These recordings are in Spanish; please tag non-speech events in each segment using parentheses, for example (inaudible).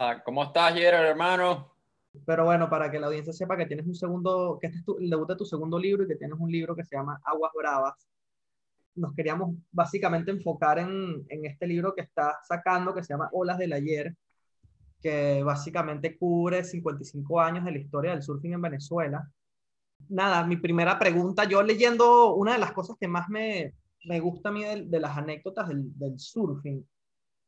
Ah, ¿Cómo estás, Gerard, hermano? Pero bueno, para que la audiencia sepa que tienes un segundo, que este es tu, el debut de tu segundo libro y que tienes un libro que se llama Aguas Bravas, nos queríamos básicamente enfocar en, en este libro que está sacando, que se llama Olas del Ayer, que básicamente cubre 55 años de la historia del surfing en Venezuela. Nada, mi primera pregunta, yo leyendo una de las cosas que más me, me gusta a mí de, de las anécdotas del, del, surfing,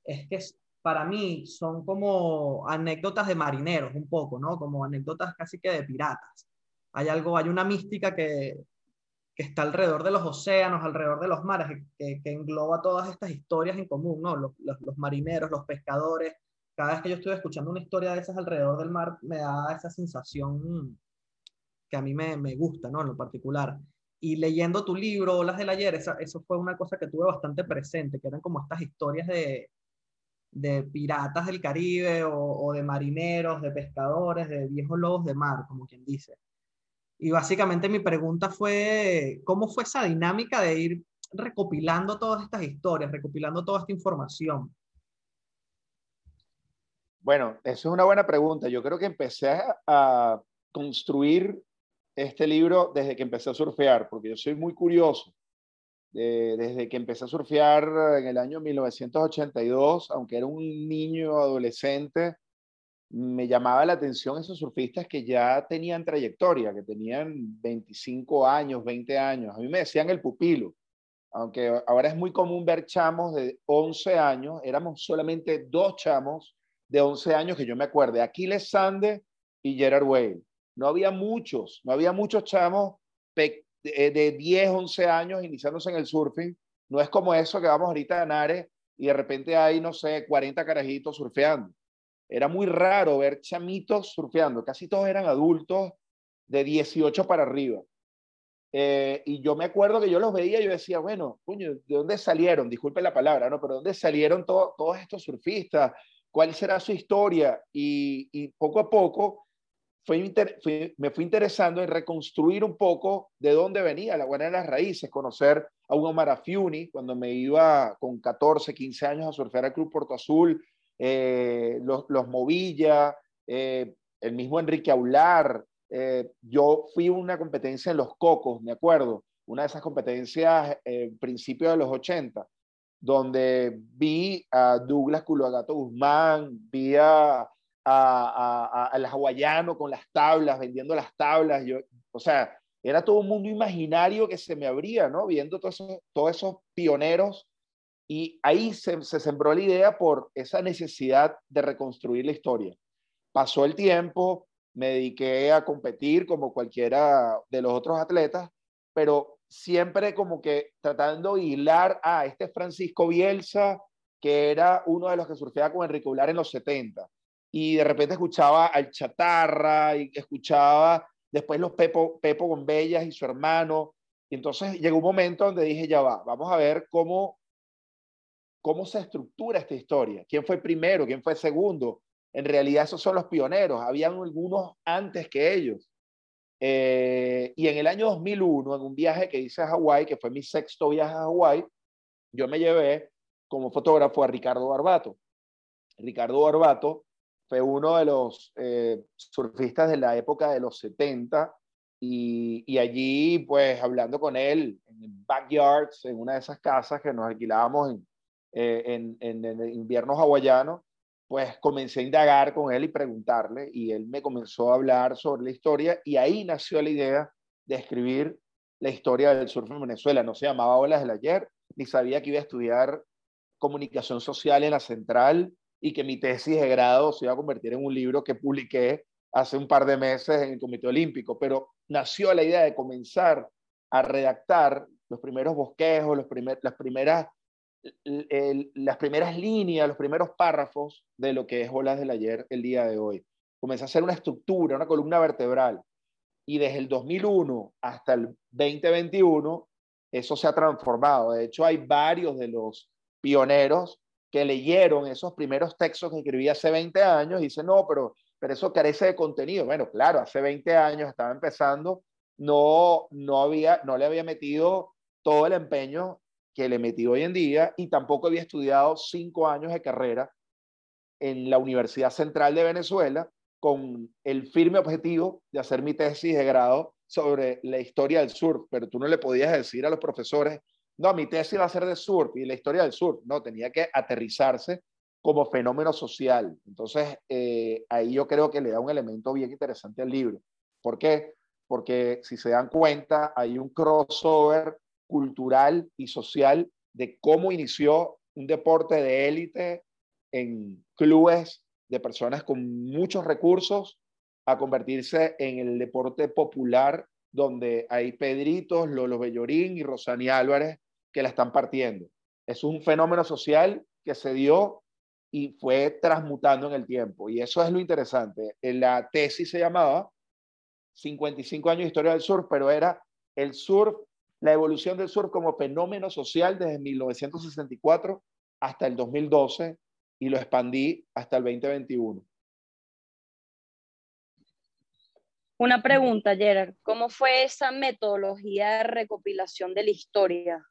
es que para mí son como anécdotas de marineros un poco, ¿no? Como anécdotas casi que de piratas. Hay algo, hay una mística que, que está alrededor de los océanos, alrededor de los mares, que, que engloba todas estas historias en común, ¿no? Los, los, los, marineros, los pescadores. Cada vez que yo estoy escuchando una historia de esas alrededor del mar, me da esa sensación que a mí me, me gusta, ¿no? En lo particular. Y leyendo tu libro, Olas del Ayer, esa, eso fue una cosa que tuve bastante presente, que eran como estas historias de, de piratas del Caribe o, de marineros, de pescadores, de viejos lobos de mar, como quien dice. Y básicamente mi pregunta fue, ¿cómo fue esa dinámica de ir recopilando todas estas historias, recopilando toda esta información? Bueno, eso es una buena pregunta. Yo creo que empecé a construir este libro desde que empecé a surfear, porque yo soy muy curioso. Desde que empecé a surfear en el año 1982, aunque era un niño adolescente, me llamaba la atención esos surfistas que ya tenían trayectoria, que tenían 25 años, 20 años. A mí me decían el pupilo, aunque ahora es muy común ver chamos de 11 años, éramos solamente dos chamos de 11 años que yo me acuerde, Aquiles Sande y Gerard Whale. No había muchos, no había muchos chamos de, de 10, 11 años iniciándose en el surfing. No es como eso que vamos ahorita a Nare y de repente hay, no sé, 40 carajitos surfeando. Era muy raro ver chamitos surfeando. Casi todos eran adultos de 18 para arriba. Eh, y yo me acuerdo que yo los veía y yo decía, bueno, puño, ¿de dónde salieron? Disculpe la palabra, ¿no? Pero ¿dónde salieron todo, todos estos surfistas? ¿Cuál será su historia? Y, y poco a poco me fui interesando en reconstruir un poco de dónde venía la buena de las raíces, conocer a un Omar Afiuni cuando me iba con 14, 15 años a surfear al Club Puerto Azul, eh, los, los, Movilla, eh, el mismo Enrique Aular. Eh, yo fui a una competencia en Los Cocos, me acuerdo, una de esas competencias en principio de los 80, donde vi a Douglas Culoagato Guzmán, vi a al hawaiano con las tablas, vendiendo las tablas. Yo, o sea, era todo un mundo imaginario que se me abría, ¿no? Viendo todos esos, todos esos pioneros. Y ahí se, se sembró la idea por esa necesidad de reconstruir la historia. Pasó el tiempo, me dediqué a competir como cualquiera de los otros atletas, pero siempre como que tratando de hilar a este Francisco Bielsa, que era uno de los que surfeaba con Enrique Ular en los 70 y de repente escuchaba al Chatarra y escuchaba después los Pepo, Pepo Gombellas y su hermano. Y entonces llegó un momento donde dije, ya va, vamos a ver cómo, cómo se estructura esta historia. ¿Quién fue primero? ¿Quién fue segundo? En realidad esos son los pioneros. Habían algunos antes que ellos. Eh, y en el año 2001, en un viaje que hice a Hawái, que fue mi sexto viaje a Hawái, yo me llevé como fotógrafo a Ricardo Barbato. Ricardo Barbato fue uno de los eh, surfistas de la época de los 70 y, allí pues hablando con él en backyards, en una de esas casas que nos alquilábamos en, eh, en, en el invierno hawaiano, pues comencé a indagar con él y preguntarle y él me comenzó a hablar sobre la historia y ahí nació la idea de escribir la historia del surf en Venezuela. No se llamaba Olas del Ayer, ni sabía que iba a estudiar comunicación social en la central, y que mi tesis de grado se iba a convertir en un libro que publiqué hace un par de meses en el Comité Olímpico, pero nació la idea de comenzar a redactar los primeros bosquejos, las, primeras, las primeras líneas, los primeros párrafos de lo que es Olas del Ayer el día de hoy. Comencé a hacer una estructura, una columna vertebral. Y desde el 2001 hasta el 2021, eso se ha transformado. De hecho, hay varios de los pioneros que leyeron esos primeros textos que escribí hace 20 años y dicen, no, pero, pero eso carece de contenido. Bueno, claro, hace 20 años estaba empezando, no, no, había, no le había metido todo el empeño que le metí hoy en día y tampoco había estudiado cinco años de carrera en la Universidad Central de Venezuela con el firme objetivo de hacer mi tesis de grado sobre la historia del surf, pero tú no le podías decir a los profesores, no, mi tesis va a ser de surf y la historia del surf, no, tenía que aterrizarse como fenómeno social. Entonces, eh, ahí yo creo que le da un elemento bien interesante al libro. ¿Por qué? Porque si se dan cuenta, hay un crossover cultural y social de cómo inició un deporte de élite en clubes de personas con muchos recursos a convertirse en el deporte popular donde hay Pedritos, Lolo Bellorín y Rosani Álvarez que la están partiendo. Es un fenómeno social que se dio y fue transmutando en el tiempo. Y eso es lo interesante. La tesis se llamaba 55 años de historia del surf, pero era el surf, la evolución del surf como fenómeno social desde 1964 hasta el 2012 y lo expandí hasta el 2021. Una pregunta, Gerard. ¿Cómo fue esa metodología de recopilación de la historia?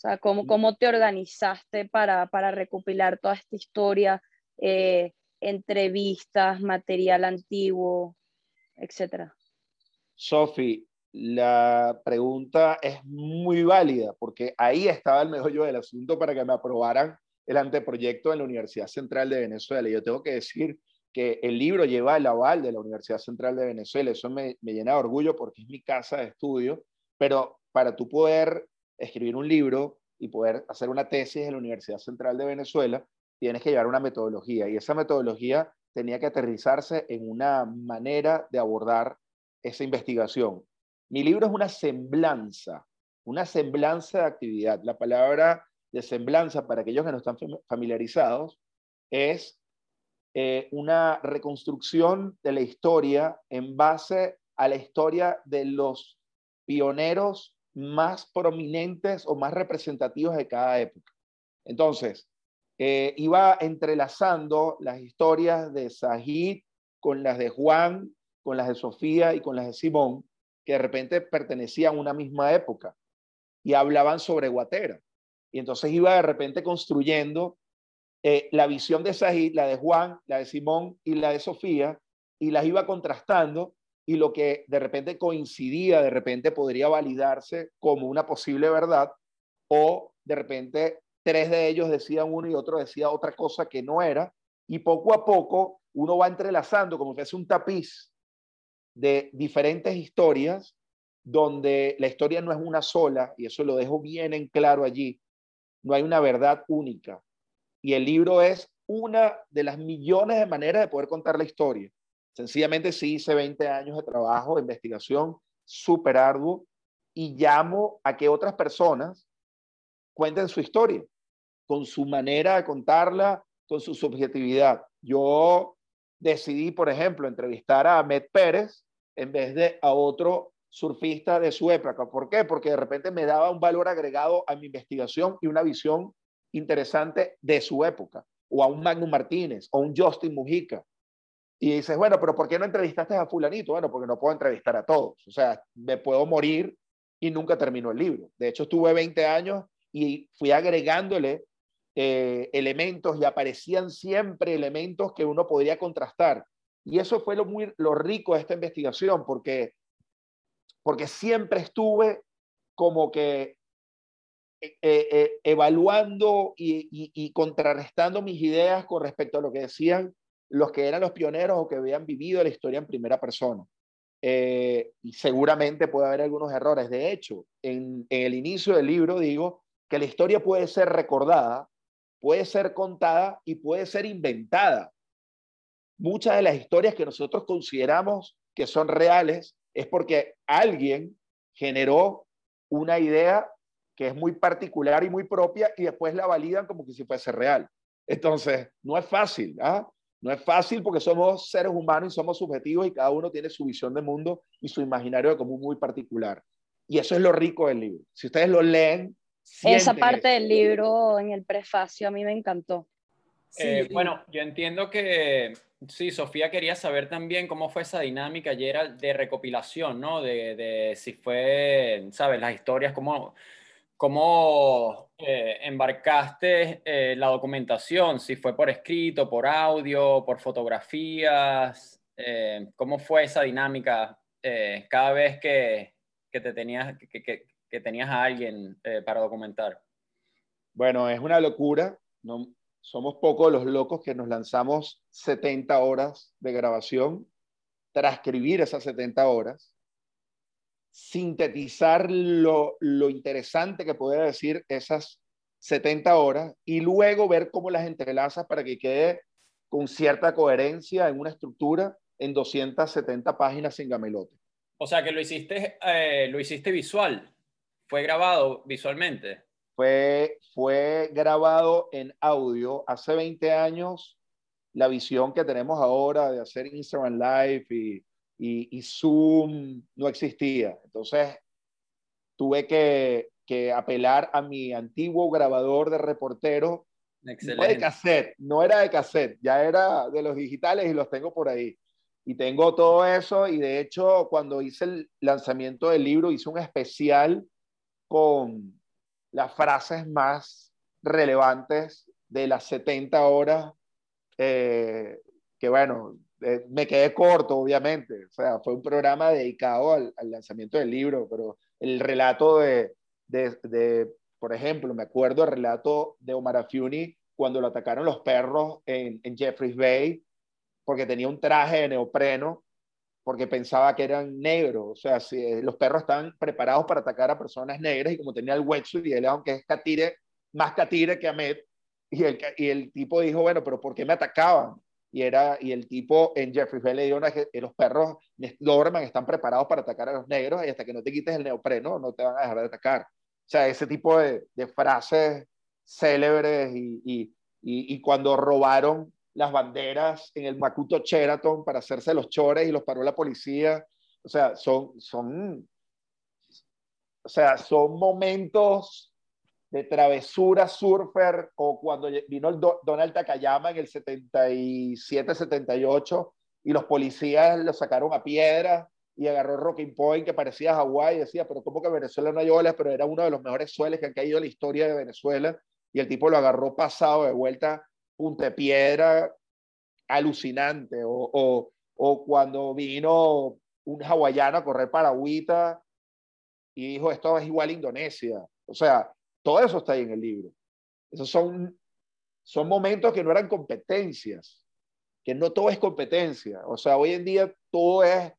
O sea, ¿cómo, cómo te organizaste para, para recopilar toda esta historia? Eh, entrevistas, material antiguo, etcétera. Sofi, la pregunta es muy válida porque ahí estaba el yo del asunto para que me aprobaran el anteproyecto en la Universidad Central de Venezuela. Y yo tengo que decir que el libro lleva el aval de la Universidad Central de Venezuela. Eso me, llena de orgullo porque es mi casa de estudio. Pero para tú poder escribir un libro y poder hacer una tesis en la Universidad Central de Venezuela, tienes que llevar una metodología. Y esa metodología tenía que aterrizarse en una manera de abordar esa investigación. Mi libro es una semblanza, una semblanza de actividad. La palabra de semblanza, para aquellos que no están familiarizados, es eh, una reconstrucción de la historia en base a la historia de los pioneros más prominentes o más representativos de cada época. Entonces, eh, iba entrelazando las historias de Sahid con las de Juan, con las de Sofía y con las de Simón, que de repente pertenecían a una misma época y hablaban sobre Guatera. Y entonces iba de repente construyendo eh, la visión de Sahid, la de Juan, la de Simón y la de Sofía, y las iba contrastando y lo que de repente coincidía, de repente podría validarse como una posible verdad, o de repente tres de ellos decían uno y otro decía otra cosa que no era, y poco a poco uno va entrelazando como si fuese un tapiz de diferentes historias donde la historia no es una sola, y eso lo dejo bien en claro allí, no hay una verdad única. Y el libro es una de las millones de maneras de poder contar la historia. Sencillamente sí hice 20 años de trabajo, de investigación, súper arduo, y llamo a que otras personas cuenten su historia, con su manera de contarla, con su subjetividad. Yo decidí, por ejemplo, entrevistar a Ahmed Pérez en vez de a otro surfista de su época. ¿Por qué? Porque de repente me daba un valor agregado a mi investigación y una visión interesante de su época, o a un Magnum Martínez, o un Justin Mujica. Y dices, bueno, pero ¿por qué no entrevistaste a fulanito? Bueno, porque no puedo entrevistar a todos. O sea, me puedo morir y nunca terminó el libro. De hecho, estuve 20 años y fui agregándole eh, elementos y aparecían siempre elementos que uno podría contrastar. Y eso fue lo, muy, lo rico de esta investigación, porque porque siempre estuve como que eh, eh, evaluando y, contrarrestando mis ideas con respecto a lo que decían los que eran los pioneros o que habían vivido la historia en primera persona. y seguramente puede haber algunos errores. De hecho, en, en el inicio del libro digo que la historia puede ser recordada, puede ser contada y puede ser inventada. Muchas de las historias que nosotros consideramos que son reales es porque alguien generó una idea que es muy particular y muy propia y después la validan como que si fuese real. Entonces, no es fácil, ¿ah? No es fácil porque somos seres humanos y somos subjetivos y cada uno tiene su visión de mundo y su imaginario de común muy particular. Y eso es lo rico del libro. Si ustedes lo leen... Esa parte del libro en el prefacio a mí me encantó. Eh, bueno, yo entiendo que sí, Sofía quería saber también cómo fue esa dinámica ayer de recopilación, ¿no? De, de si fue, ¿sabes? Las historias, cómo, ¿Cómo eh, embarcaste eh, la documentación? Si fue por escrito, por audio, por fotografías. Eh, ¿Cómo fue esa dinámica cada vez que, te tenías, que, tenías a alguien para documentar? Bueno, es una locura. No, somos pocos los locos que nos lanzamos 70 horas de grabación, transcribir esas 70 horas sintetizar lo, interesante que puede decir esas 70 horas y luego ver cómo las entrelazas para que quede con cierta coherencia en una estructura en 270 páginas sin gamelote. O sea que lo hiciste, eh, lo hiciste visual, fue grabado visualmente. Fue, fue grabado en audio. Hace 20 años, la visión que tenemos ahora de hacer Instagram Live y, y, Zoom no existía. Entonces, tuve que, apelar a mi antiguo grabador de reportero. No de cassette, no era de cassette, ya era de los digitales y los tengo por ahí. Y tengo todo eso y de hecho cuando hice el lanzamiento del libro hice un especial con las frases más relevantes de las 70 horas eh, que bueno, eh, me quedé corto, obviamente. O sea, fue un programa dedicado al, lanzamiento del libro, pero el relato de, de, por ejemplo, me acuerdo el relato de Omar Afiuni cuando lo atacaron los perros en, en Jeffreys Bay, porque tenía un traje de neopreno, porque pensaba que eran negros. O sea, eh, los perros estaban preparados para atacar a personas negras y como tenía el wetsuit y él, aunque es catire, más catire que Ahmed, y el, y el tipo dijo, bueno, pero ¿por qué me atacaban? Y, era, y el tipo en Jeffrey Bell le dio una, que los perros Doberman están preparados para atacar a los negros y hasta que no te quites el neopreno no te van a dejar de atacar. O sea, ese tipo de, de frases célebres y, y, y, cuando robaron las banderas en el Makuto Sheraton para hacerse los chores y los paró la policía. O sea, son, son, o sea, son momentos de travesura surfer o cuando vino el Donald Takayama en el 77-78 y los policías lo sacaron a piedra y agarró Rocking Point que parecía Hawái y decía, pero ¿cómo que Venezuela no hay olas? Pero era uno de los mejores sueles que han caído en la historia de Venezuela y el tipo lo agarró pasado de vuelta, punta de piedra, alucinante. O, o, o cuando vino un hawaiano a correr para Agüita y dijo, esto es igual a Indonesia. O sea, todo eso está ahí en el libro. Esos son, son momentos que no eran competencias, que no todo es competencia. O sea, hoy en día todo es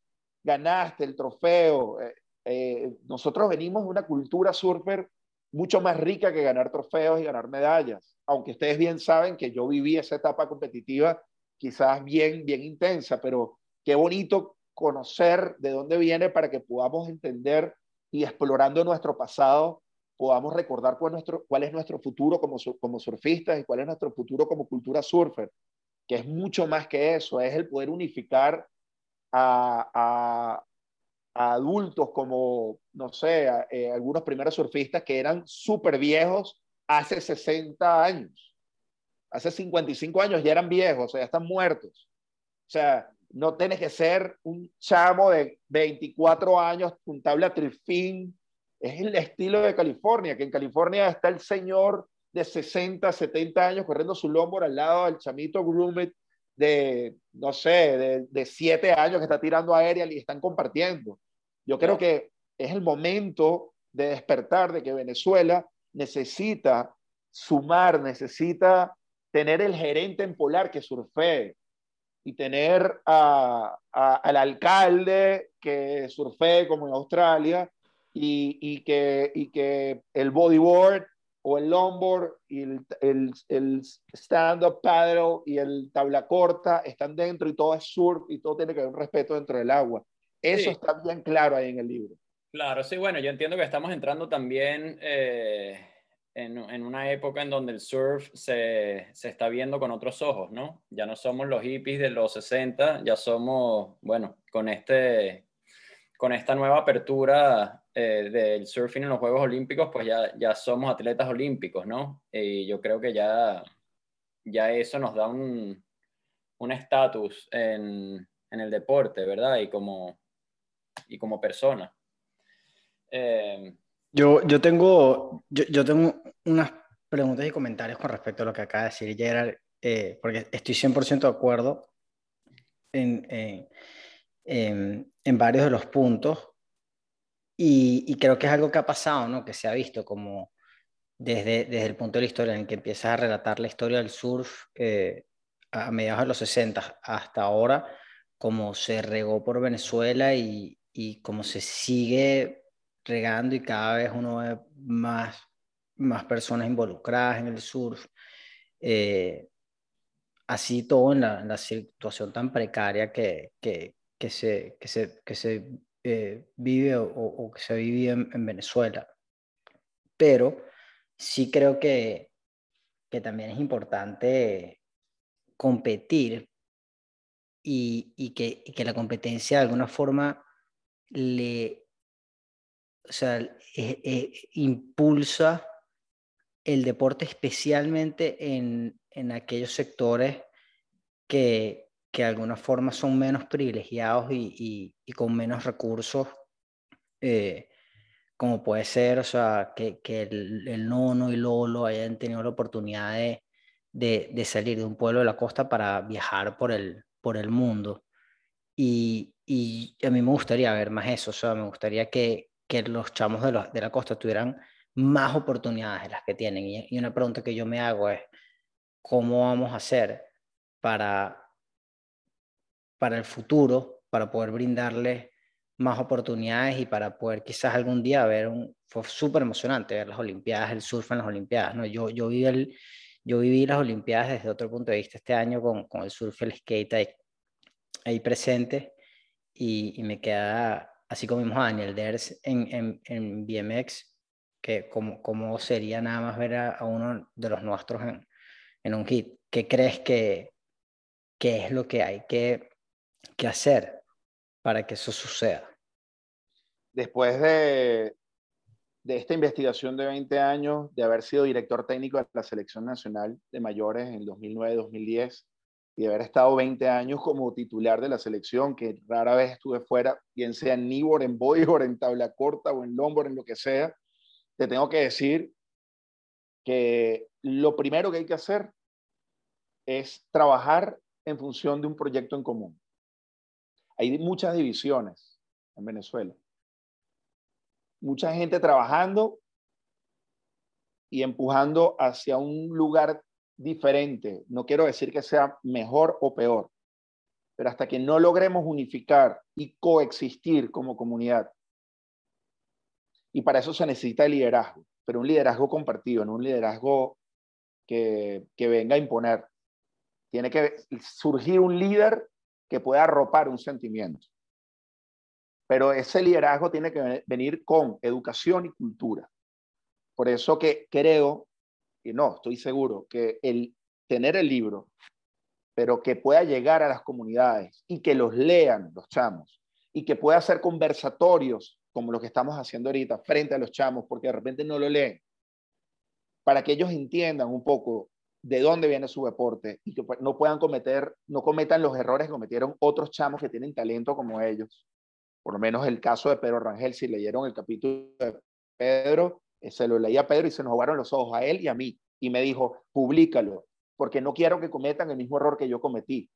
ganaste el trofeo. Eh, eh, nosotros venimos de una cultura surfer mucho más rica que ganar trofeos y ganar medallas. Aunque ustedes bien saben que yo viví esa etapa competitiva quizás bien, bien intensa, pero qué bonito conocer de dónde viene para que podamos entender y explorando nuestro pasado podamos recordar cuál, nuestro, cuál es nuestro futuro como, como surfistas y cuál es nuestro futuro como cultura surfer, que es mucho más que eso, es el poder unificar a, a, adultos como, no sé, eh, algunos primeros surfistas que eran súper viejos hace 60 años. Hace 55 años ya eran viejos, o sea, ya están muertos. O sea, no tienes que ser un chamo de 24 años, un tabla trifín, es el estilo de California, que en California está el señor de 60, 70 años corriendo su longboard al lado del chamito Groomet de, no sé, de, 7 años que está tirando aérea y están compartiendo. Yo creo que es el momento de despertar de que Venezuela necesita sumar, necesita tener el gerente en polar que surfee y tener al alcalde que surfee como en Australia y, y, que, y que el bodyboard o el longboard y el, el, el stand-up paddle y el tabla corta están dentro y todo es surf y todo tiene que haber un respeto dentro del agua. Eso está bien claro ahí en el libro. Claro, sí, bueno, yo entiendo que estamos entrando también eh, en, en, una época en donde el surf se, se, está viendo con otros ojos, ¿no? Ya no somos los hippies de los 60, ya somos, bueno, con este con esta nueva apertura eh, del surfing en los Juegos Olímpicos, pues ya, ya somos atletas olímpicos, ¿no? Y yo creo que ya, ya eso nos da un estatus en, en, el deporte, ¿verdad? Y como, y como persona. Eh, Yo, yo, tengo, yo, yo tengo unas preguntas y comentarios con respecto a lo que acaba de decir Gerard, eh, porque estoy 100% de acuerdo en, en, en, varios de los puntos y, y, creo que es algo que ha pasado, ¿no? que se ha visto como desde, desde el punto de la historia en que empiezas a relatar la historia del surf eh, a mediados de los 60 hasta ahora, como se regó por Venezuela y, y como se sigue regando y cada vez uno ve más, más personas involucradas en el surf. Eh, así todo en la, la, situación tan precaria que, que, que se, que se, que se eh, vive o, que se vive en, en, Venezuela. Pero sí creo que, que también es importante competir y, y, que, que la competencia de alguna forma le, o sea, eh, eh, impulsa el deporte especialmente en, en aquellos sectores que, que, de alguna forma son menos privilegiados y, y, y con menos recursos, eh, como puede ser, o sea, que, que el, el, nono y lolo hayan tenido la oportunidad de, de, de, salir de un pueblo de la costa para viajar por el, por el mundo. Y, y a mí me gustaría ver más eso, o sea, me gustaría que, que los chamos de, de, la costa tuvieran más oportunidades de las que tienen. Y, y, una pregunta que yo me hago es, ¿cómo vamos a hacer para, para el futuro, para poder brindarles más oportunidades y para poder quizás algún día ver un... Fue súper emocionante ver las Olimpiadas, el surf en las Olimpiadas, ¿no? Yo, yo, viví el, yo viví las Olimpiadas desde otro punto de vista este año con, con el surf el skate ahí, ahí presente y, y, me queda, así como vimos a Daniel Ders en, en, en BMX, que como, como, sería nada más ver a, a uno de los nuestros en, en, un hit. ¿Qué crees que, que es lo que hay que, que hacer para que eso suceda? Después de, de esta investigación de 20 años, de haber sido director técnico de la Selección Nacional de Mayores en 2009-2010, y de haber estado 20 años como titular de la selección, que rara vez estuve fuera, bien sea en Nibor, en Boybor, en tabla corta o en longboard, en lo que sea, te tengo que decir que lo primero que hay que hacer es trabajar en función de un proyecto en común. Hay muchas divisiones en Venezuela. Mucha gente trabajando y empujando hacia un lugar diferente. No quiero decir que sea mejor o peor, pero hasta que no logremos unificar y coexistir como comunidad. Y para eso se necesita el liderazgo, pero un liderazgo compartido, no un liderazgo que, que venga a imponer. Tiene que surgir un líder que pueda arropar un sentimiento. Pero ese liderazgo tiene que venir con educación y cultura. Por eso que creo y no, estoy seguro que el tener el libro, pero que pueda llegar a las comunidades y que los lean los chamos y que pueda hacer conversatorios como lo que estamos haciendo ahorita frente a los chamos, porque de repente no lo leen, para que ellos entiendan un poco de dónde viene su deporte y que no puedan cometer, no cometan los errores que cometieron otros chamos que tienen talento como ellos. Por lo menos el caso de Pedro Rangel, si leyeron el capítulo de Pedro, se lo leí a Pedro y se nos jugaron los ojos a él y a mí. Y me dijo, públicalo, porque no quiero que cometan el mismo error que yo cometí.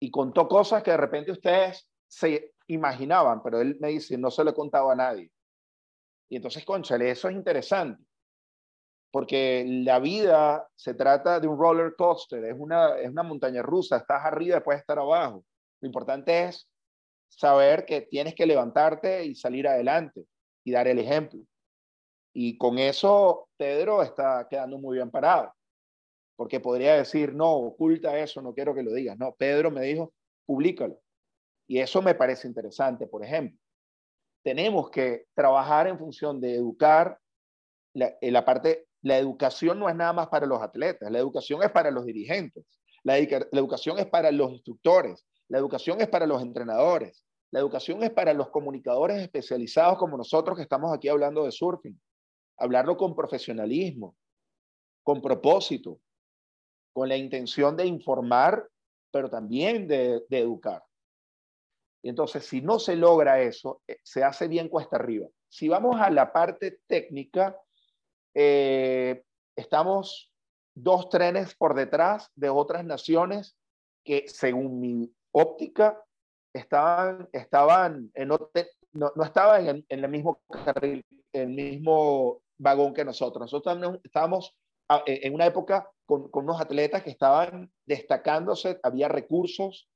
Y contó cosas que de repente ustedes se imaginaban, pero él me dice, no se lo he contado a nadie. Y entonces, conchale, eso es interesante, porque la vida se trata de un roller coaster, es una, es una montaña rusa, estás arriba después de estar abajo. Lo importante es saber que tienes que levantarte y salir adelante y dar el ejemplo. Y con eso Pedro está quedando muy bien parado, porque podría decir, no, oculta eso, no quiero que lo digas. No, Pedro me dijo, públicalo. Y eso me parece interesante, por ejemplo. Tenemos que trabajar en función de educar la, la parte, la educación no es nada más para los atletas, la educación es para los dirigentes, la, educación es para los instructores, la educación es para los entrenadores, la educación es para los comunicadores especializados como nosotros que estamos aquí hablando de surfing. Hablarlo con profesionalismo, con propósito, con la intención de informar, pero también de, educar. Entonces, si no se logra eso, eh, se hace bien cuesta arriba. si vamos a la parte técnica, eh, estamos dos trenes por detrás de otras naciones que, según mi óptica, estaban, estaban en, no, no, estaban en, en, el mismo carril, el mismo vagón que nosotros. Nosotros estábamos en una época con, con, unos atletas que estaban destacándose, había recursos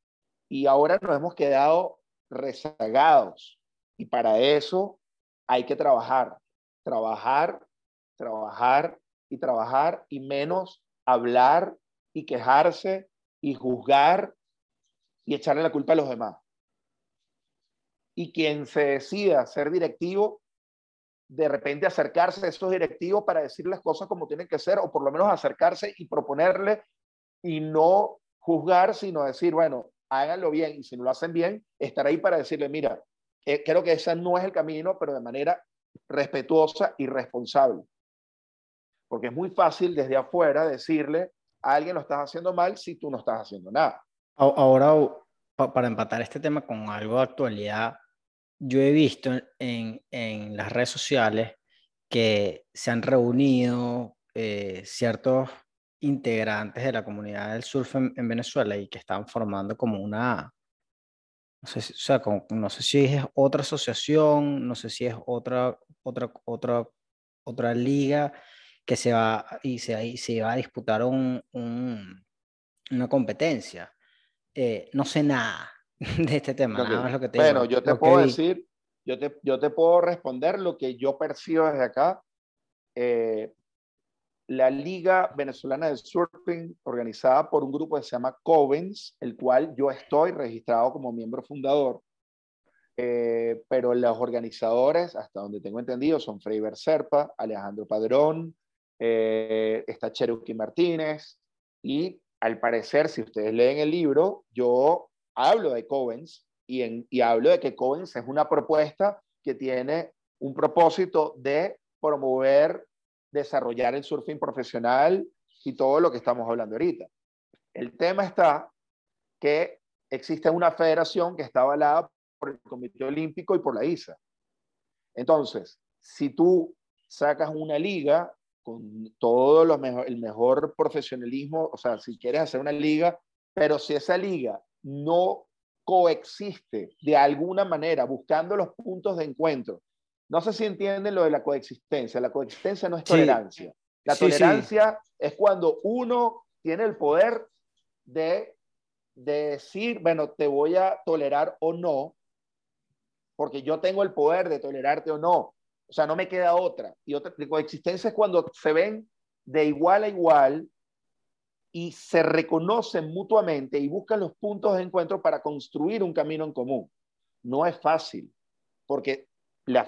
y ahora nos hemos quedado rezagados. Y para eso hay que trabajar, trabajar, trabajar y trabajar y menos hablar y quejarse y juzgar y echarle la culpa a los demás. Y quien se decida ser directivo, de repente acercarse a esos directivos para decir las cosas como tienen que ser, o por lo menos acercarse y proponerle y no juzgar, sino decir, bueno, háganlo bien y si no lo hacen bien, estar ahí para decirle, mira, eh, creo que ese no es el camino, pero de manera respetuosa y responsable. Porque es muy fácil desde afuera decirle a alguien lo estás haciendo mal si tú no estás haciendo nada. Ahora, para empatar este tema con algo de actualidad, yo he visto en, en las redes sociales que se han reunido eh, ciertos integrantes de la comunidad del surf en, Venezuela y que están formando como una, no sé, si, o sea, como, no sé si es otra asociación, no sé si es otra, otra, otra, otra liga que se va y se, se va a disputar un, un, una competencia. Eh, no sé nada (laughs) de este tema, nada más lo que te Bueno, yo te puedo decir, yo te, yo te puedo responder lo que yo percibo desde acá. Eh, la Liga Venezolana de Surfing, organizada por un grupo que se llama Covens, el cual yo estoy registrado como miembro fundador, eh, pero los organizadores, hasta donde tengo entendido, son Freiber Serpa, Alejandro Padrón, eh, está Cherokee Martínez, y al parecer, si ustedes leen el libro, yo hablo de Covens y, en, y hablo de que Covens es una propuesta que tiene un propósito de promover desarrollar el surfing profesional y todo lo que estamos hablando ahorita. El tema está que existe una federación que está avalada por el Comité Olímpico y por la ISA. Entonces, si tú sacas una liga con todo lo mejor, el mejor profesionalismo, o sea, si quieres hacer una liga, pero si esa liga no coexiste de alguna manera buscando los puntos de encuentro no sé si entienden lo de la coexistencia. La coexistencia no es tolerancia. La tolerancia es cuando uno tiene el poder de, decir, bueno, te voy a tolerar o no, porque yo tengo el poder de tolerarte o no. O sea, no me queda otra. Y otra coexistencia es cuando se ven de igual a igual y se reconocen mutuamente y buscan los puntos de encuentro para construir un camino en común. No es fácil, porque la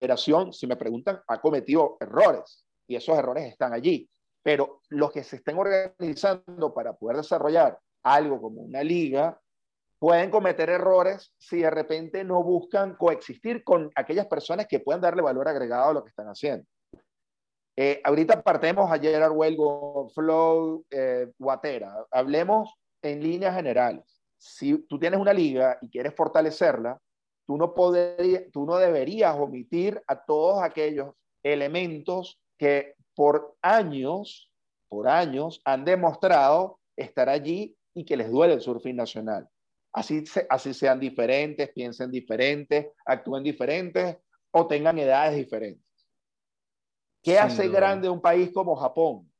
federación, si me preguntan, ha cometido errores y esos errores están allí. Pero los que se estén organizando para poder desarrollar algo como una liga, pueden cometer errores si de repente no buscan coexistir con aquellas personas que puedan darle valor agregado a lo que están haciendo. Eh, ahorita partemos a Gerard Huelgo, Flow, eh, Guatera. Hablemos en líneas generales. Si tú tienes una liga y quieres fortalecerla, tú no, tú no deberías omitir a todos aquellos elementos que por años, por años, han demostrado estar allí y que les duele el surfing nacional. Así, así sean diferentes, piensen diferentes, actúen diferentes o tengan edades diferentes. ¿Qué hace grande un país como Japón?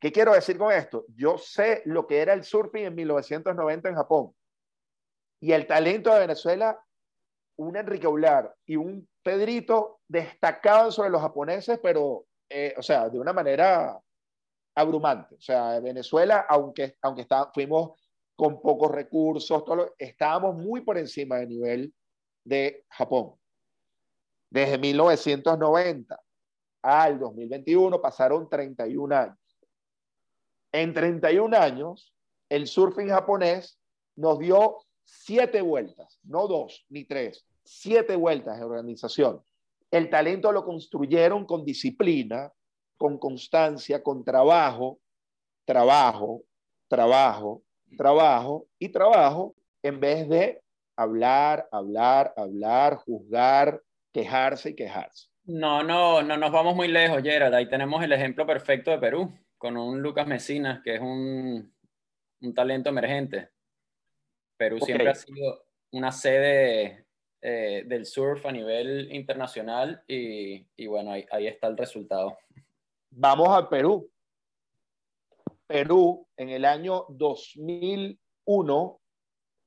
¿Qué quiero decir con esto? Yo sé lo que era el surfing en 1990 en Japón. Y el talento de Venezuela un Enrique Aular y un Pedrito destacaban sobre los japoneses, pero, eh, o sea, de una manera abrumante. O sea, Venezuela, aunque, aunque está, fuimos con pocos recursos, todo estábamos muy por encima del nivel de Japón. Desde 1990 al 2021 pasaron 31 años. En 31 años, el surfing japonés nos dio siete vueltas, no dos ni tres, siete vueltas de organización. El talento lo construyeron con disciplina, con constancia, con trabajo, trabajo, trabajo, trabajo y trabajo, en vez de hablar, hablar, hablar, juzgar, quejarse y quejarse. No, no, no nos vamos muy lejos, Gerard. Ahí tenemos el ejemplo perfecto de Perú, con un Lucas Mesinas, que es un, un talento emergente. Perú siempre ha sido una sede eh, del surf a nivel internacional y, y bueno, ahí, ahí está el resultado. Vamos a Perú. Perú en el año 2001,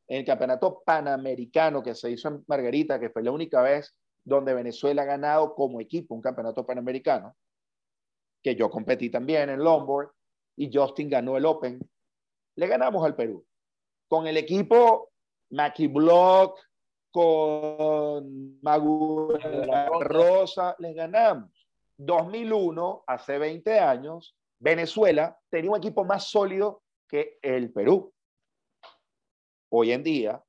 en el campeonato panamericano que se hizo en Margarita, que fue la única vez donde Venezuela ha ganado como equipo un campeonato panamericano, que yo competí también en longboard y Justin ganó el Open, le ganamos al Perú. Con el equipo Mackie Block, con Magu Rosa, les ganamos. 2001, hace 20 años, Venezuela tenía un equipo más sólido que el Perú. Hoy en día,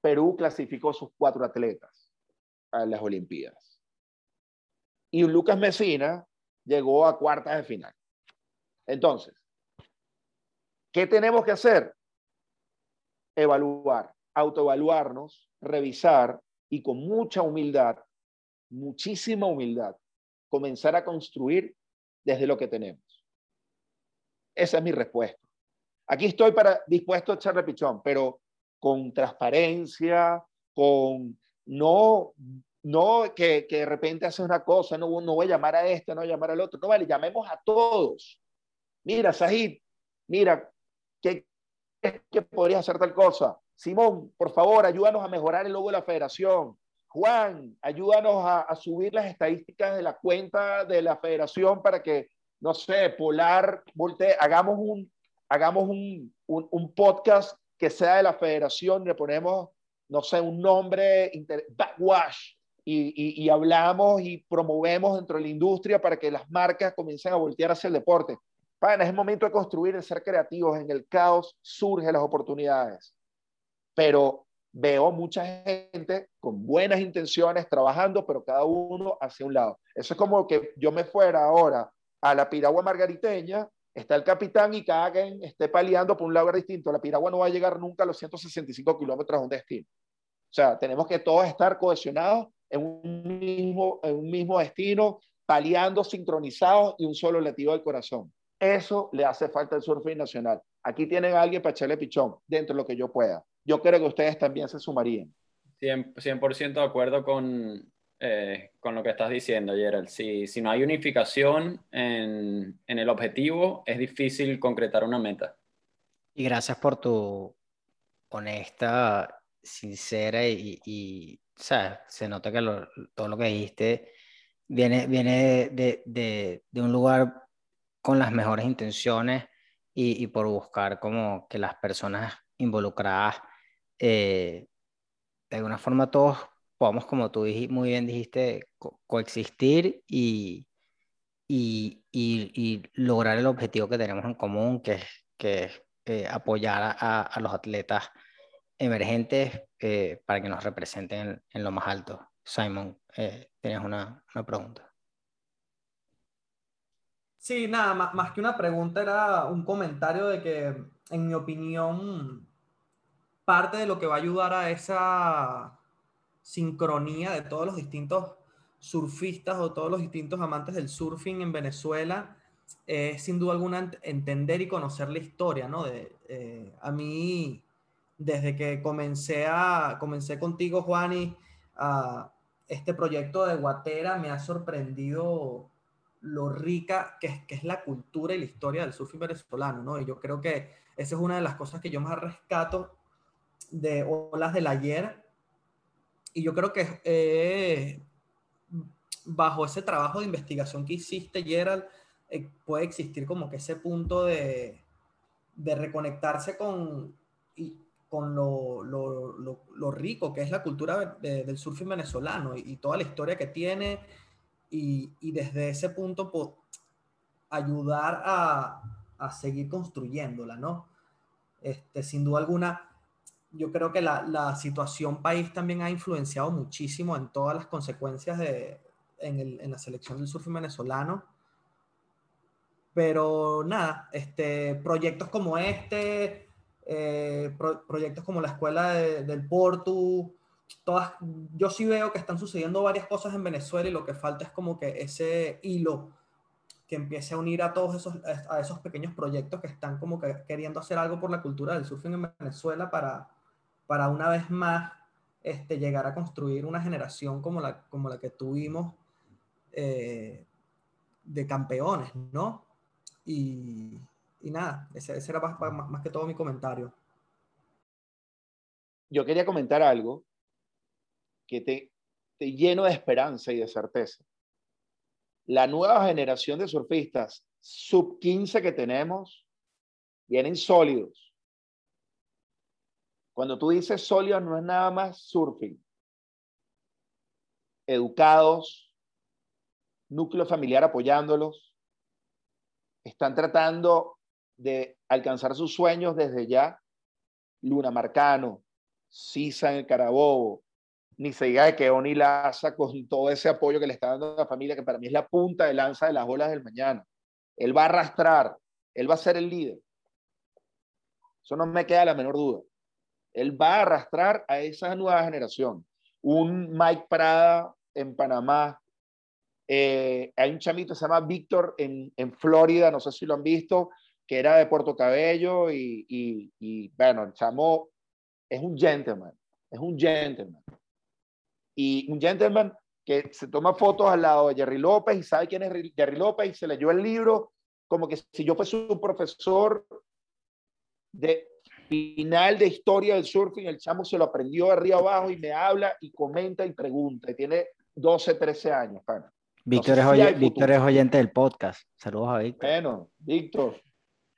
Perú clasificó sus cuatro atletas a las Olimpiadas. Y Lucas Mesina llegó a cuartas de final. Entonces, ¿qué tenemos que hacer? Evaluar, autoevaluarnos, revisar y con mucha humildad, muchísima humildad, comenzar a construir desde lo que tenemos. Esa es mi respuesta. Aquí estoy para, dispuesto a echarle pichón, pero con transparencia, con no, no que, que de repente hace una cosa, no, no voy a llamar a este, no voy a llamar al otro. No, vale, llamemos a todos. Mira, Sahid, mira, ¿qué, qué podría hacer tal cosa? Simón, por favor, ayúdanos a mejorar el logo de la federación. Juan, ayúdanos a, a, subir las estadísticas de la cuenta de la federación para que, no sé, Polar, volte, hagamos un, hagamos un, un, podcast que sea de la federación, le ponemos no sé, un nombre, backwash, y, y, hablamos y promovemos dentro de la industria para que las marcas comiencen a voltear hacia el deporte. Para, es el momento de construir, de ser creativos. En el caos surgen las oportunidades. Pero veo mucha gente con buenas intenciones trabajando, pero cada uno hacia un lado. Eso es como que yo me fuera ahora a la piragua margariteña, está el capitán y cada quien esté paliando por un lado distinto. La piragua no va a llegar nunca a los 165 kilómetros a un destino. O sea, tenemos que todos estar cohesionados en un mismo, en un mismo destino, paliando, sincronizados y un solo latido del corazón. Eso le hace falta al surfing nacional. Aquí tienen a alguien para echarle pichón dentro de lo que yo pueda. Yo creo que ustedes también se sumarían. 100%, 100 de acuerdo con, eh, con lo que estás diciendo, Gerald. Si, si no hay unificación en, en el objetivo, es difícil concretar una meta. Y gracias por tu honesta sincera y, y sea, se nota que todo lo que dijiste viene, viene de, de, de, un lugar con las mejores intenciones y, y, por buscar como que las personas involucradas, eh, de alguna forma todos podamos, como tú muy bien dijiste, co coexistir y, y, y, lograr el objetivo que tenemos en común, que es, que eh, apoyar a, los atletas emergentes eh, para que nos representen en, en, lo más alto. Simon, eh, tienes una, una, pregunta. Sí, nada, más, más, que una pregunta era un comentario de que, en mi opinión, parte de lo que va a ayudar a esa sincronía de todos los distintos surfistas o todos los distintos amantes del surfing en Venezuela es sin duda alguna entender y conocer la historia, ¿no? De, eh, a mí desde que comencé, a, comencé contigo, Juani, a este proyecto de Guatera, me ha sorprendido lo rica que es, que es la cultura y la historia del surfing venezolano, ¿no? Y yo creo que esa es una de las cosas que yo más rescato de Olas del Ayer. Y yo creo que eh, bajo ese trabajo de investigación que hiciste, Gerald, eh, puede existir como que ese punto de, de reconectarse con, y, con lo, lo, lo, rico que es la cultura de, del surfing venezolano y, toda la historia que tiene y, y desde ese punto ayudar a, a, seguir construyéndola, ¿no? Este, sin duda alguna, yo creo que la, la, situación país también ha influenciado muchísimo en todas las consecuencias de, en, el, en la selección del surfing venezolano. Pero nada, este, proyectos como este, eh, proyectos como la Escuela del Porto, todas, yo sí veo que están sucediendo varias cosas en Venezuela y lo que falta es como que ese hilo que empiece a unir a todos esos, a esos pequeños proyectos que están como que queriendo hacer algo por la cultura del surfing en Venezuela para, para una vez más este, llegar a construir una generación como la, como la que tuvimos eh, de campeones, ¿no? Y, nada, ese, era más, más, más, que todo mi comentario. Yo quería comentar algo que te, te lleno de esperanza y de certeza. La nueva generación de surfistas sub 15 que tenemos vienen sólidos. Cuando tú dices sólidos no es nada más surfing. Educados, núcleo familiar apoyándolos, están tratando de alcanzar sus sueños desde ya. Luna Marcano, Sisa en el Carabobo, ni se diga de que Oni Laza con todo ese apoyo que le está dando a la familia, que para mí es la punta de lanza de las olas del mañana. Él va a arrastrar, él va a ser el líder. Eso no me queda la menor duda. Él va a arrastrar a esa nueva generación. Un Mike Prada en Panamá. Eh, hay un chamito que se llama Víctor en, Florida, no sé si lo han visto, que era de Puerto Cabello y, y, y, bueno, el chamo es un gentleman, es un gentleman. Y un gentleman que se toma fotos al lado de Jerry López y sabe quién es Jerry López y se leyó el libro como que si yo fuese un profesor de final de historia del surfing, el chamo se lo aprendió arriba abajo y me habla y comenta y pregunta. Y tiene 12, 13 años, Víctor, es, Víctor es oyente del podcast. Saludos a Víctor. Bueno, Víctor,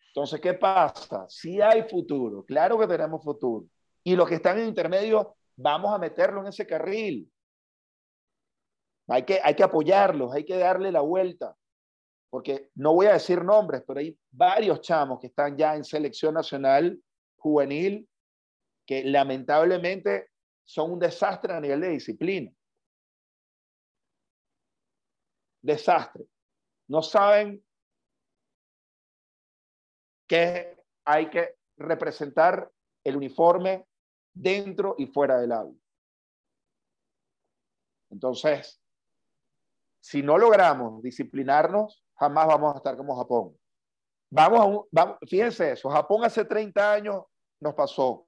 entonces, ¿qué pasa? Si hay futuro, claro que tenemos futuro. Y los que están en intermedio, vamos a meterlo en ese carril. Hay que, hay que apoyarlos, hay que darle la vuelta. Porque no voy a decir nombres, pero hay varios chamos que están ya en selección nacional juvenil que lamentablemente son un desastre a nivel de disciplina. Desastre. No saben que hay que representar el uniforme dentro y fuera del aula. Entonces, si no logramos disciplinarnos, jamás vamos a estar como Japón. Vamos a fíjense eso, Japón hace 30 años nos pasó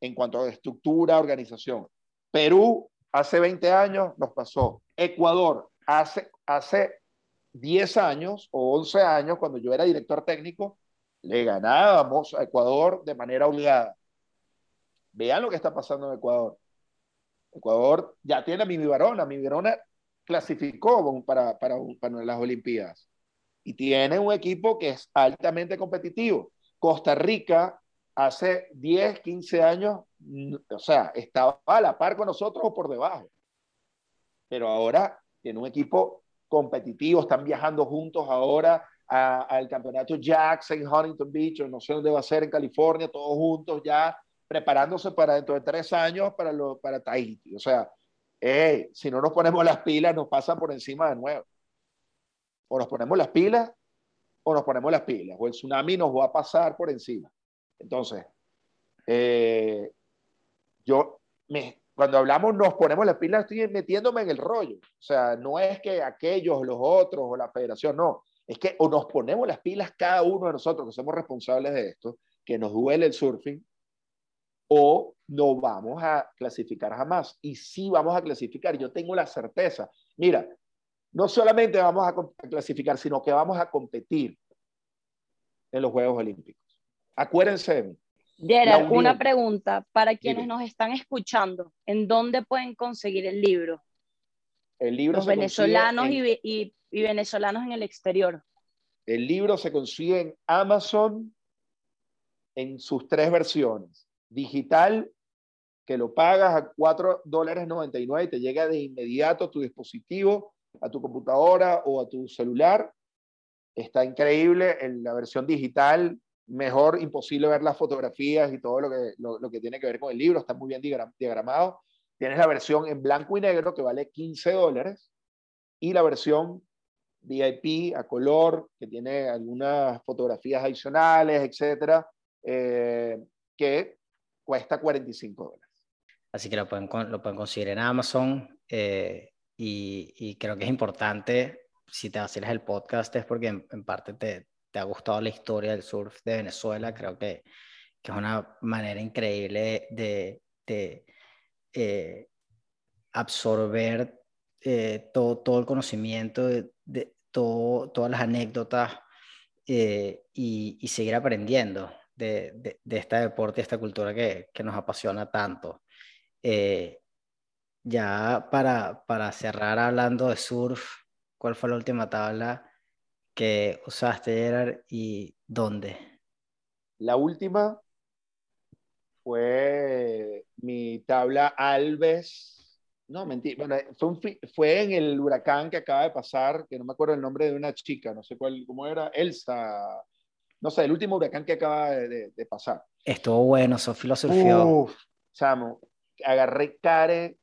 en cuanto a estructura, organización. Perú hace 20 años nos pasó. Ecuador hace, hace 10 años o 11 años, cuando yo era director técnico, le ganábamos a Ecuador de manera obligada. Vean lo que está pasando en Ecuador. Ecuador ya tiene a mi Varona. Mi Varona clasificó para, para, para las Olimpiadas y tiene un equipo que es altamente competitivo. Costa Rica hace 10, 15 años, o sea, estaba a la par con nosotros o por debajo. Pero ahora tiene un equipo competitivo, están viajando juntos ahora al campeonato Jackson en Huntington Beach, o no sé dónde va a ser en California, todos juntos ya preparándose para dentro de tres años para, lo, para Tahiti. O sea, si no nos ponemos las pilas, nos pasan por encima de nuevo. O nos ponemos las pilas o nos ponemos las pilas, o el tsunami nos va a pasar por encima. Entonces, eh, yo, me, cuando hablamos nos ponemos las pilas, estoy metiéndome en el rollo. O sea, no es que aquellos, los otros o la federación, no es que o nos ponemos las pilas cada uno de nosotros que somos responsables de esto, que nos duele el surfing, o no vamos a clasificar jamás. Y sí vamos a clasificar, yo tengo la certeza. Mira, no solamente vamos a clasificar, sino que vamos a competir en los Juegos Olímpicos. Acuérdense de mí. Gerard, una pregunta para quienes nos están escuchando. ¿En dónde pueden conseguir el libro? El libro los venezolanos y, y venezolanos en el exterior. El libro se consigue en Amazon en sus tres versiones. Digital, que lo pagas a 4 dólares 99 y te llega de inmediato a tu dispositivo, a tu computadora o a tu celular. Está increíble en la versión digital. Mejor imposible ver las fotografías y todo lo que, lo que tiene que ver con el libro. Está muy bien diagramado. Tienes la versión en blanco y negro que vale 15 dólares y la versión VIP a color, que tiene algunas fotografías adicionales, etcétera, eh, que cuesta 45 dólares. Así que lo pueden, lo pueden conseguir en Amazon eh, y, y, creo que es importante, si te haces el podcast, es porque en, parte te, te, ha gustado la historia del surf de Venezuela. Creo que, es una manera increíble de, eh, absorber eh, todo, todo el conocimiento, de, todas las anécdotas y, y, seguir aprendiendo de, este deporte esta cultura que, que nos apasiona tanto. Eh, ya para, para cerrar hablando de surf, ¿cuál fue la última tabla que usaste, Gerard, y dónde? La última fue mi tabla Alves. No, mentira. Bueno, fue, fue, en el huracán que acaba de pasar, que no me acuerdo el nombre de una chica, no sé cuál, cómo era, Elsa. No sé, el último huracán que acaba de, de, pasar. Estuvo bueno, Sofía lo surfió. Uf, chamo, agarré care,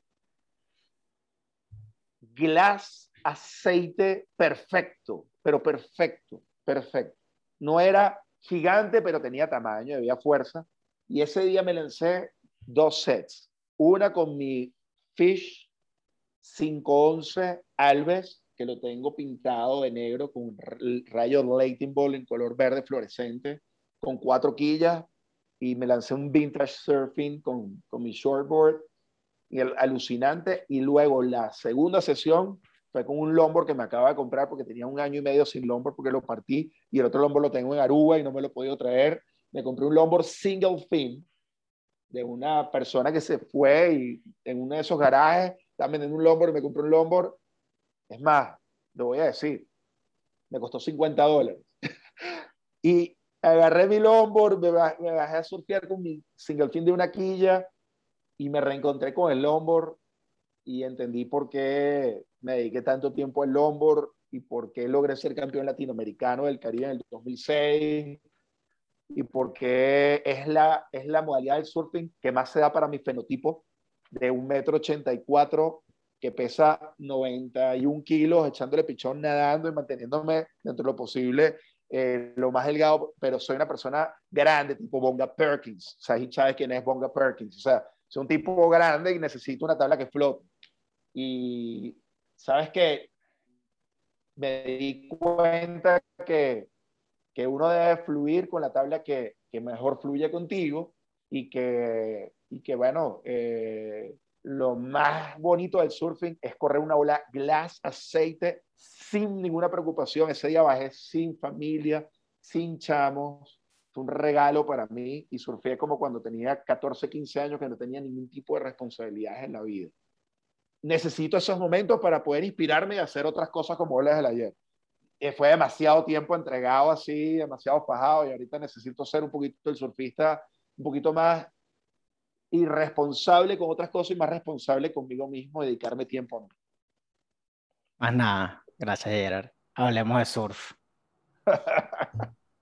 glass, aceite perfecto, pero perfecto, perfecto. No era gigante, pero tenía tamaño, había fuerza. Y ese día me lancé dos sets. Una con mi Fish 511 Alves, que lo tengo pintado de negro con rayos Lightning Ball en color verde fluorescente, con cuatro quillas, y me lancé un vintage surfing con, con mi shortboard y el, alucinante y luego la segunda sesión fue con un longboard que me acaba de comprar porque tenía un año y medio sin longboard porque lo partí y el otro longboard lo tengo en Aruba y no me lo he podido traer. Me compré un longboard single fin de una persona que se fue y en uno de esos garajes estaba vendiendo un longboard y me compré un longboard. Es más, lo voy a decir, me costó 50 dólares. (laughs) y agarré mi longboard, me, bajé a surfear con mi single fin de una quilla y me reencontré con el longboard y entendí por qué me dediqué tanto tiempo al longboard y por qué logré ser campeón latinoamericano del Caribe en el 2006 y por qué es la, es la modalidad del surfing que más se da para mi fenotipo de un metro ochenta y cuatro que pesa 91 kilos, echándole pichón, nadando y manteniéndome dentro de lo posible eh, lo más delgado, pero soy una persona grande, tipo Bonga Perkins. O sea, ¿sabes quién es Bonga Perkins? O sea, soy un tipo grande y necesito una tabla que flote. Y sabes que me di cuenta que, que uno debe fluir con la tabla que, que mejor fluye contigo y que, y que bueno, eh, lo más bonito del surfing es correr una ola glass aceite sin ninguna preocupación. Ese día bajé sin familia, sin chamos. Fue un regalo para mí y surfé como cuando tenía 14, 15 años que no tenía ningún tipo de responsabilidades en la vida. Necesito esos momentos para poder inspirarme y hacer otras cosas como las del ayer. Eh, fue demasiado tiempo entregado así, demasiado fajado y ahorita necesito ser un poquito el surfista, un poquito más irresponsable con otras cosas y más responsable conmigo mismo, dedicarme tiempo a mí. Más nada. Gracias, Gerard. Hablemos de surf. (laughs)